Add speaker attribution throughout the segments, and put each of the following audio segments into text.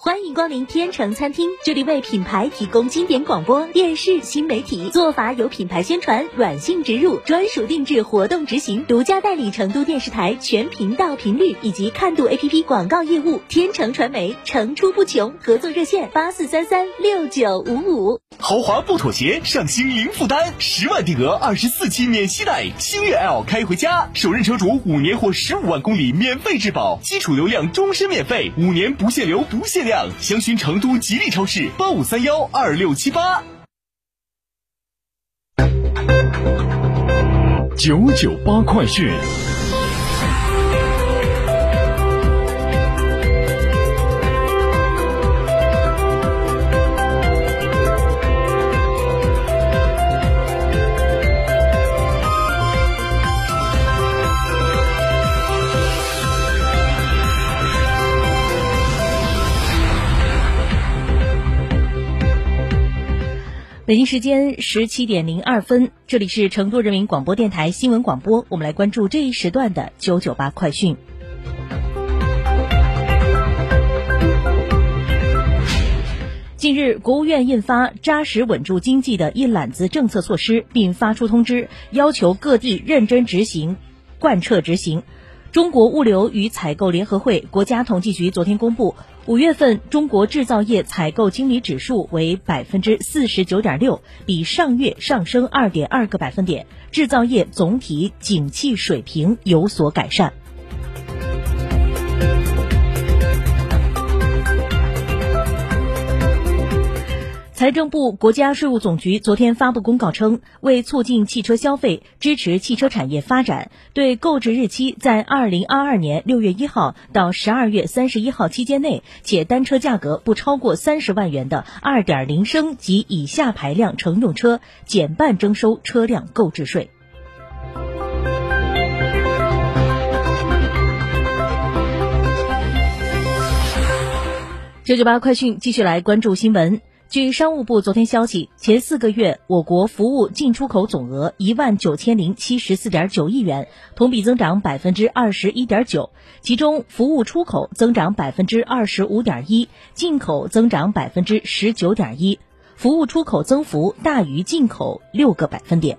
Speaker 1: 欢迎光临天成餐厅，这里为品牌提供经典广播电视新媒体做法，有品牌宣传、软性植入、专属定制、活动执行，独家代理成都电视台全频道频率以及看度 APP 广告业务。天成传媒层出不穷，合作热线八四三三六九五五。
Speaker 2: 豪华不妥协，上新零负担，十万定额，二十四期免息贷，星越 L 开回家，首任车主五年或十五万公里免费质保，基础流量终身免费，五年不限流不限量，详询成都吉利超市八五三幺二六七八。
Speaker 3: 九九八快讯。
Speaker 1: 北京时间十七点零二分，这里是成都人民广播电台新闻广播，我们来关注这一时段的九九八快讯。近日，国务院印发扎实稳住经济的一揽子政策措施，并发出通知，要求各地认真执行、贯彻执行。中国物流与采购联合会、国家统计局昨天公布，五月份中国制造业采购经理指数为百分之四十九点六，比上月上升二点二个百分点，制造业总体景气水平有所改善。财政部、国家税务总局昨天发布公告称，为促进汽车消费、支持汽车产业发展，对购置日期在二零二二年六月一号到十二月三十一号期间内，且单车价格不超过三十万元的二点零升及以下排量乘用车，减半征收车辆购置税。九九八快讯，继续来关注新闻。据商务部昨天消息，前四个月我国服务进出口总额一万九千零七十四点九亿元，同比增长百分之二十一点九。其中，服务出口增长百分之二十五点一，进口增长百分之十九点一，服务出口增幅大于进口六个百分点。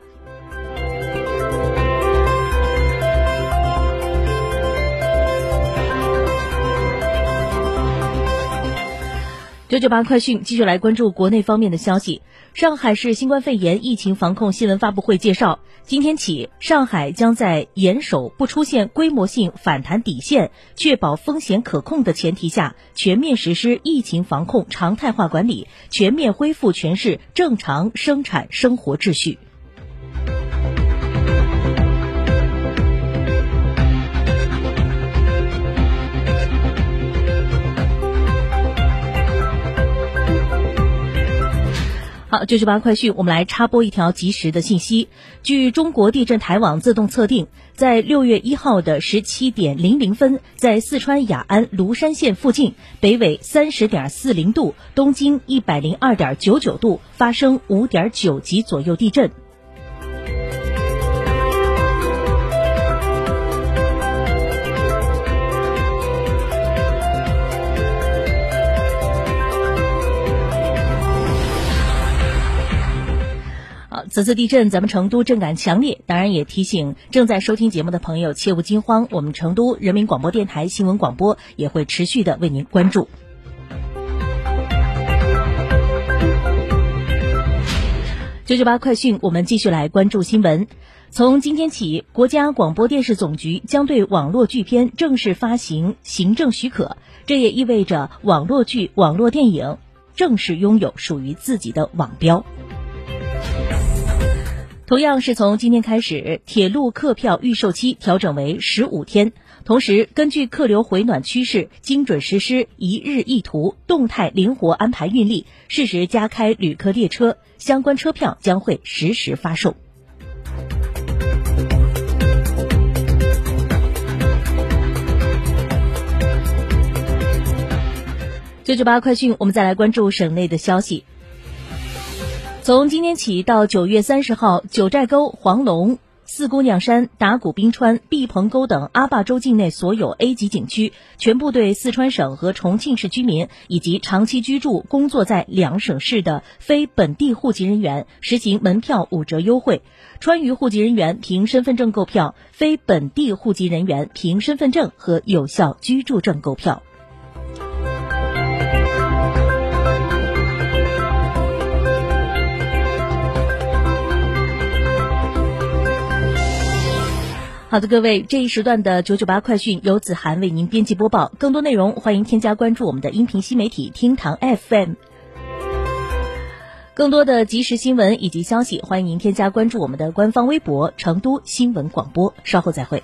Speaker 1: 九九八快讯，继续来关注国内方面的消息。上海市新冠肺炎疫情防控新闻发布会介绍，今天起，上海将在严守不出现规模性反弹底线、确保风险可控的前提下，全面实施疫情防控常态化管理，全面恢复全市正常生产生活秩序。好，九九八快讯，我们来插播一条及时的信息。据中国地震台网自动测定，在六月一号的十七点零零分，在四川雅安芦山县附近，北纬三十点四零度，东经一百零二点九九度，发生五点九级左右地震。此次地震，咱们成都震感强烈，当然也提醒正在收听节目的朋友切勿惊慌，我们成都人民广播电台新闻广播也会持续的为您关注。九九八快讯，我们继续来关注新闻。从今天起，国家广播电视总局将对网络剧片正式发行行政许可，这也意味着网络剧、网络电影正式拥有属于自己的网标。同样是从今天开始，铁路客票预售期调整为十五天。同时，根据客流回暖趋势，精准实施一日一图，动态灵活安排运力，适时加开旅客列车，相关车票将会实时发售。九九八快讯，我们再来关注省内的消息。从今天起到九月三十号，九寨沟、黄龙。四姑娘山、打鼓冰川、毕棚沟等阿坝州境内所有 A 级景区，全部对四川省和重庆市居民以及长期居住、工作在两省市的非本地户籍人员实行门票五折优惠。川渝户籍人员凭身份证购票，非本地户籍人员凭身份证和有效居住证购票。好的，各位，这一时段的九九八快讯由子涵为您编辑播报。更多内容，欢迎添加关注我们的音频新媒体厅堂 FM。更多的即时新闻以及消息，欢迎您添加关注我们的官方微博“成都新闻广播”。稍后再会。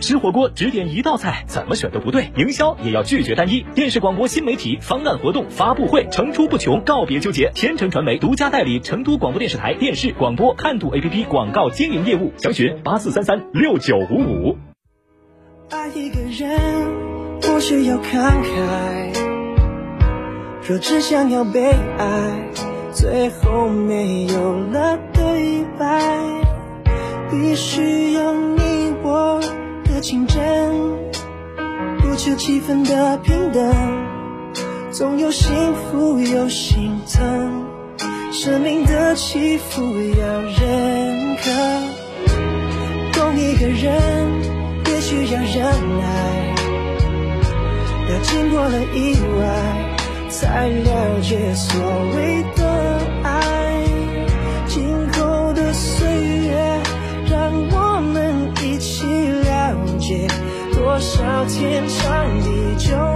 Speaker 4: 吃火锅只点一道菜，怎么选都不对。营销也要拒绝单一。电视、广播、新媒体方案、活动发布会层出不穷，告别纠结。天成传媒独家代理成都广播电视台电视、广播看度 APP 广告经营业务，详询八四三三六九五五。
Speaker 5: 爱一个人，不需要慷慨。若只想要被爱，最后没有了对白，必须有你我。情真，不求气氛的平等，总有幸福有心疼，生命的起伏要认可。懂一个人也需要忍耐，要经过了意外，才了解所谓的爱。今后的岁月，多少天长地久，